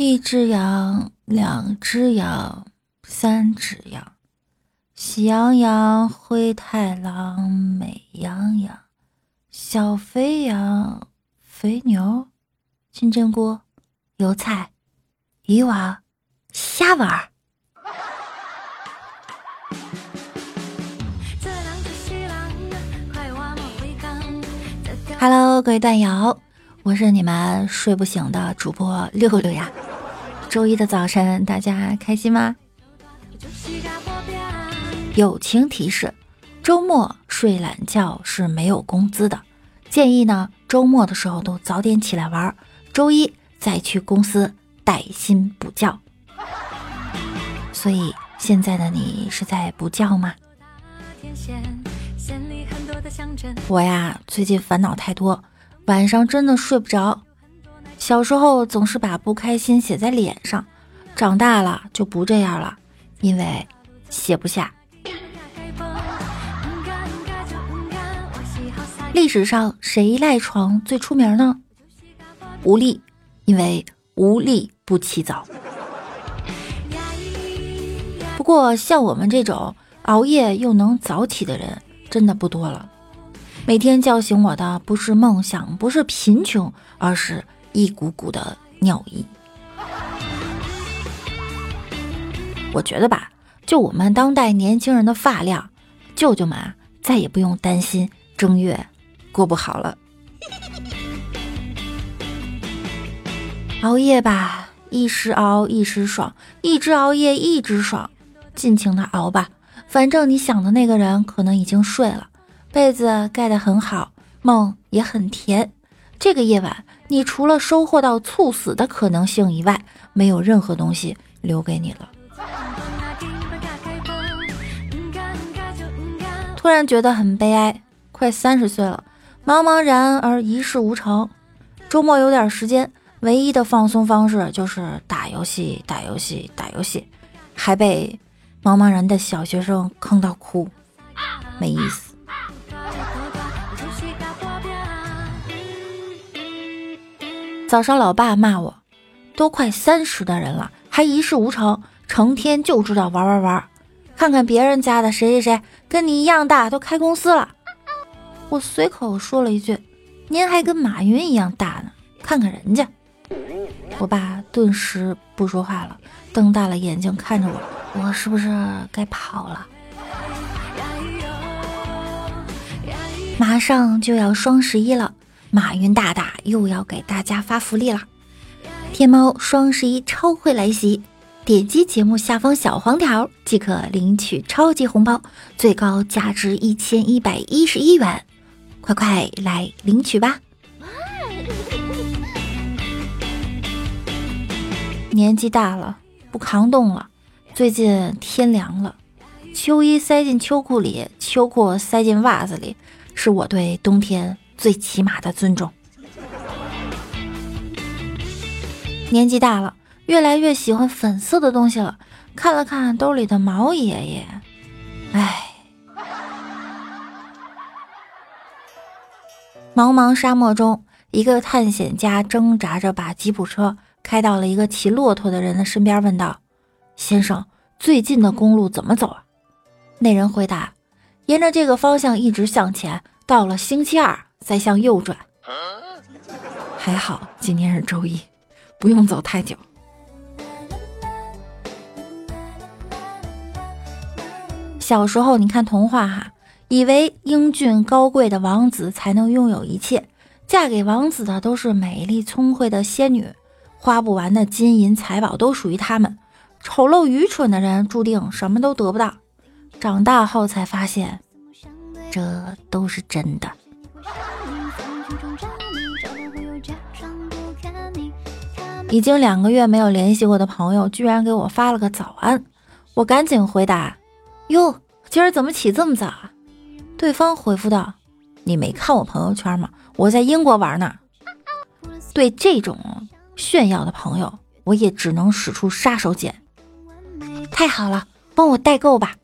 一只羊，两只羊，三只羊，喜羊羊、灰太狼、美羊羊，小肥羊、肥牛，金针菇、油菜、鱼丸、虾丸。Hello，各位段友，我是你们睡不醒的主播六六呀。周一的早晨，大家开心吗？友情提示：周末睡懒觉是没有工资的，建议呢周末的时候都早点起来玩，周一再去公司带薪补觉。所以现在的你是在补觉吗？我呀，最近烦恼太多，晚上真的睡不着。小时候总是把不开心写在脸上，长大了就不这样了，因为写不下。历史上谁赖床最出名呢？无力，因为无力不起早。不过像我们这种熬夜又能早起的人，真的不多了。每天叫醒我的不是梦想，不是贫穷，而是一股股的尿意。我觉得吧，就我们当代年轻人的发量，舅舅们啊，再也不用担心正月过不好了。熬夜吧，一时熬一时爽，一直熬夜一直爽，尽情的熬吧，反正你想的那个人可能已经睡了。被子盖得很好，梦也很甜。这个夜晚，你除了收获到猝死的可能性以外，没有任何东西留给你了。突然觉得很悲哀，快三十岁了，茫茫然而一事无成。周末有点时间，唯一的放松方式就是打游戏，打游戏，打游戏，还被茫茫然的小学生坑到哭，没意思。早上，老爸骂我，都快三十的人了，还一事无成，成天就知道玩玩玩。看看别人家的谁谁谁，跟你一样大，都开公司了。我随口说了一句：“您还跟马云一样大呢，看看人家。”我爸顿时不说话了，瞪大了眼睛看着我，我是不是该跑了？马上就要双十一了。马云大大又要给大家发福利了！天猫双十一超会来袭，点击节目下方小黄条即可领取超级红包，最高价值一千一百一十一元，快快来领取吧！年纪大了，不抗冻了，最近天凉了，秋衣塞进秋裤里，秋裤塞进袜子里，是我对冬天。最起码的尊重。年纪大了，越来越喜欢粉色的东西了。看了看兜里的毛爷爷，唉。茫茫沙漠中，一个探险家挣扎着把吉普车开到了一个骑骆驼的人的身边，问道：“先生，最近的公路怎么走啊？”那人回答：“沿着这个方向一直向前，到了星期二。”再向右转，还好今天是周一，不用走太久。小时候你看童话哈，以为英俊高贵的王子才能拥有一切，嫁给王子的都是美丽聪慧的仙女，花不完的金银财宝都属于他们。丑陋愚蠢的人注定什么都得不到。长大后才发现，这都是真的。已经两个月没有联系过的朋友，居然给我发了个早安，我赶紧回答：“哟，今儿怎么起这么早啊？”对方回复道：“你没看我朋友圈吗？我在英国玩呢。”对这种炫耀的朋友，我也只能使出杀手锏。太好了，帮我代购吧。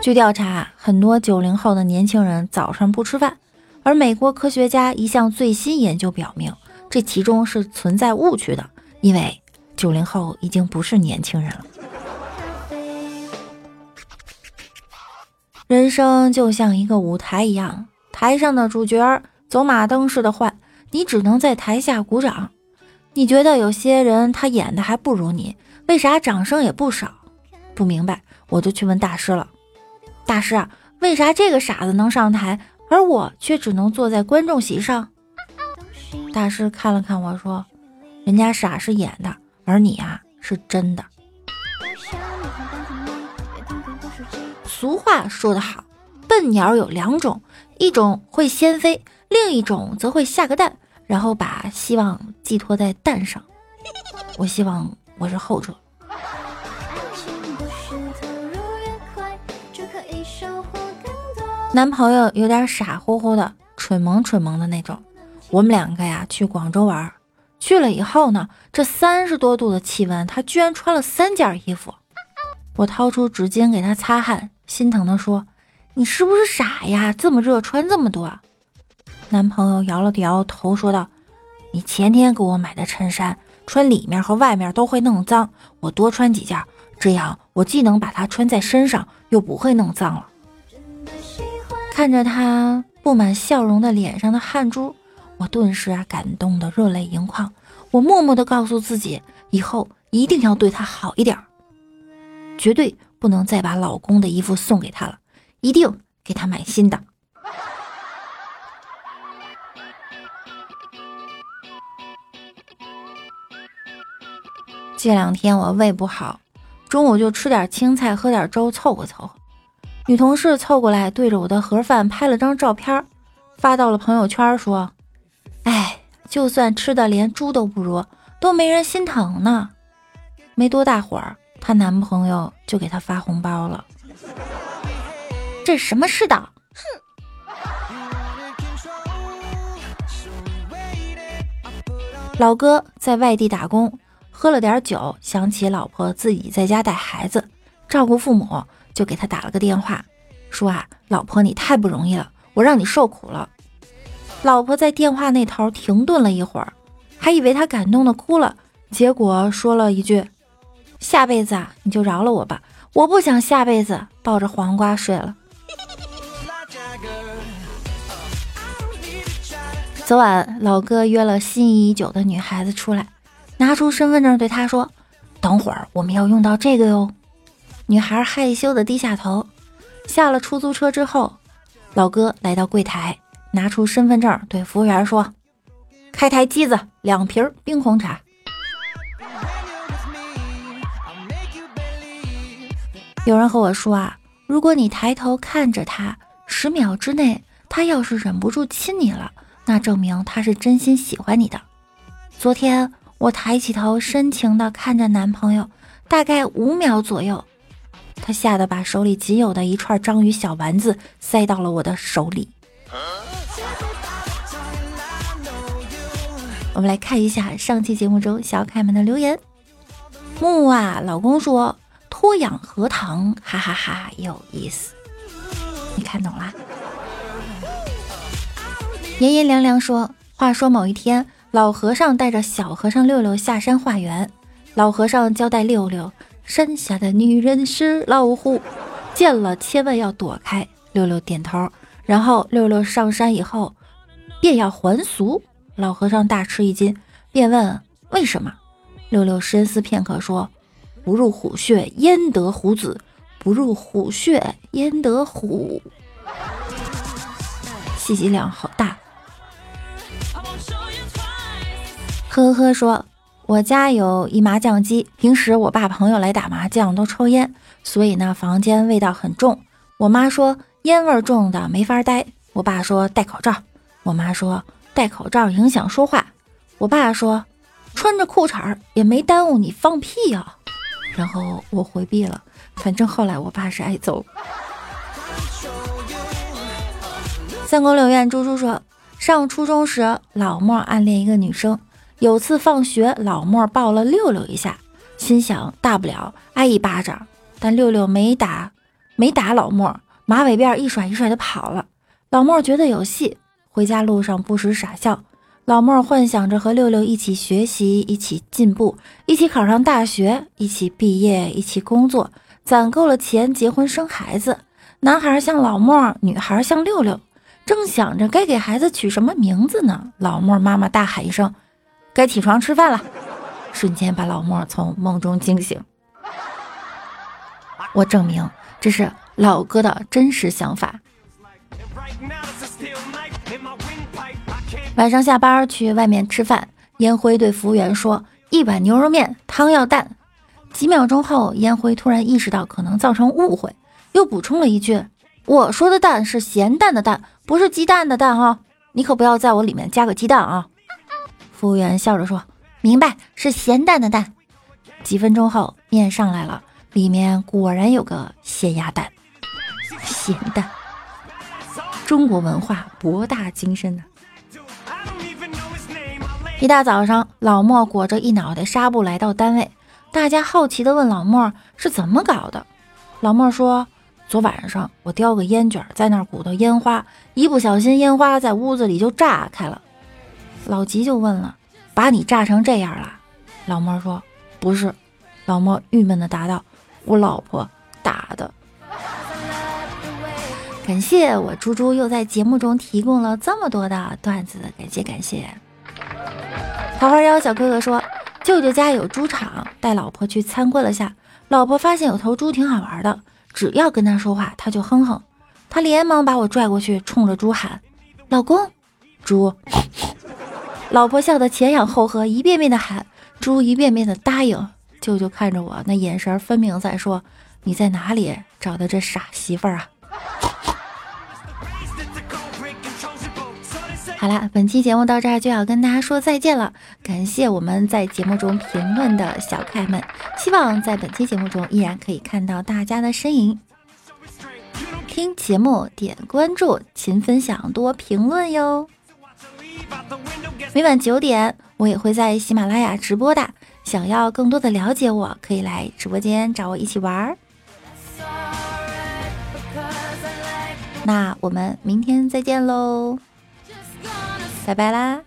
据调查，很多九零后的年轻人早上不吃饭。而美国科学家一项最新研究表明，这其中是存在误区的，因为九零后已经不是年轻人了。人生就像一个舞台一样，台上的主角走马灯似的换，你只能在台下鼓掌。你觉得有些人他演的还不如你，为啥掌声也不少？不明白，我就去问大师了。大师啊，为啥这个傻子能上台，而我却只能坐在观众席上？大师看了看我说：“人家傻是演的，而你啊是真的。”俗话说得好，笨鸟有两种，一种会先飞，另一种则会下个蛋，然后把希望寄托在蛋上。我希望我是后者。男朋友有点傻乎乎的，蠢萌蠢萌的那种。我们两个呀去广州玩，去了以后呢，这三十多度的气温，他居然穿了三件衣服。我掏出纸巾给他擦汗。心疼的说：“你是不是傻呀？这么热穿这么多。”男朋友摇了摇头说道：“你前天给我买的衬衫，穿里面和外面都会弄脏，我多穿几件，这样我既能把它穿在身上，又不会弄脏了。”看着他布满笑容的脸上的汗珠，我顿时啊感动的热泪盈眶。我默默的告诉自己，以后一定要对他好一点，绝对。不能再把老公的衣服送给他了，一定给他买新的。这两天我胃不好，中午就吃点青菜，喝点粥凑合凑合。女同事凑过来，对着我的盒饭拍了张照片，发到了朋友圈，说：“哎，就算吃的连猪都不如，都没人心疼呢。”没多大会儿。她男朋友就给她发红包了，这什么世道？哼！老哥在外地打工，喝了点酒，想起老婆自己在家带孩子，照顾父母，就给他打了个电话，说啊，老婆你太不容易了，我让你受苦了。老婆在电话那头停顿了一会儿，还以为他感动的哭了，结果说了一句。下辈子啊，你就饶了我吧！我不想下辈子抱着黄瓜睡了。昨晚老哥约了心仪已久的女孩子出来，拿出身份证对她说：“等会儿我们要用到这个哟。”女孩害羞的低下头。下了出租车之后，老哥来到柜台，拿出身份证对服务员说：“开台机子，两瓶冰红茶。”有人和我说啊，如果你抬头看着他，十秒之内他要是忍不住亲你了，那证明他是真心喜欢你的。昨天我抬起头，深情地看着男朋友，大概五秒左右，他吓得把手里仅有的一串章鱼小丸子塞到了我的手里。我们来看一下上期节目中小可爱们的留言。木啊，老公说。脱氧核糖，哈哈哈，有意思。你看懂了？炎炎凉凉说：“话说某一天，老和尚带着小和尚六六下山化缘。老和尚交代六六，山下的女人是老虎，见了千万要躲开。六六点头。然后六六上山以后，便要还俗。老和尚大吃一惊，便问为什么。六六深思片刻说。”不入虎穴，焉得虎子？不入虎穴，焉得虎？信息量好大。呵呵，说我家有一麻将机，平时我爸朋友来打麻将都抽烟，所以呢，房间味道很重。我妈说烟味重的没法待，我爸说戴口罩，我妈说戴口罩影响说话，我爸说穿着裤衩也没耽误你放屁呀。然后我回避了，反正后来我爸是挨揍。三宫六院，猪猪说，上初中时，老莫暗恋一个女生。有次放学，老莫抱了六六一下，心想大不了挨一巴掌。但六六没打，没打老莫，马尾辫一甩一甩的跑了。老莫觉得有戏，回家路上不时傻笑。老莫幻想着和六六一起学习，一起进步，一起考上大学，一起毕业，一起工作，攒够了钱结婚生孩子。男孩像老莫，女孩像六六。正想着该给孩子取什么名字呢，老莫妈妈大喊一声：“该起床吃饭了！”瞬间把老莫从梦中惊醒。我证明这是老哥的真实想法。晚上下班去外面吃饭，烟灰对服务员说：“一碗牛肉面，汤要淡。”几秒钟后，烟灰突然意识到可能造成误会，又补充了一句：“我说的蛋是咸蛋的蛋，不是鸡蛋的蛋哈，你可不要在我里面加个鸡蛋啊！”服务员笑着说：“明白，是咸蛋的蛋。”几分钟后，面上来了，里面果然有个咸鸭蛋，咸蛋。中国文化博大精深呐。一大早上，老莫裹着一脑袋纱布来到单位，大家好奇地问老莫是怎么搞的。老莫说：“昨晚上我叼个烟卷在那儿鼓捣烟花，一不小心烟花在屋子里就炸开了。”老吉就问了：“把你炸成这样了？”老莫说：“不是。”老莫郁闷地答道：“我老婆打的。”感谢我猪猪又在节目中提供了这么多的段子，感谢感谢。桃花妖小哥哥说：“舅舅家有猪场，带老婆去参观了下。老婆发现有头猪挺好玩的，只要跟他说话，他就哼哼。他连忙把我拽过去，冲着猪喊：‘老公，猪！’老婆笑得前仰后合，一遍遍的喊，猪一遍遍的答应。舅舅看着我，那眼神分明在说：‘你在哪里找的这傻媳妇儿啊？’”好啦，本期节目到这儿就要跟大家说再见了。感谢我们在节目中评论的小可爱们，希望在本期节目中依然可以看到大家的身影。听节目点关注，勤分享，多评论哟。每晚九点，我也会在喜马拉雅直播的。想要更多的了解我，可以来直播间找我一起玩儿。那我们明天再见喽。拜拜啦。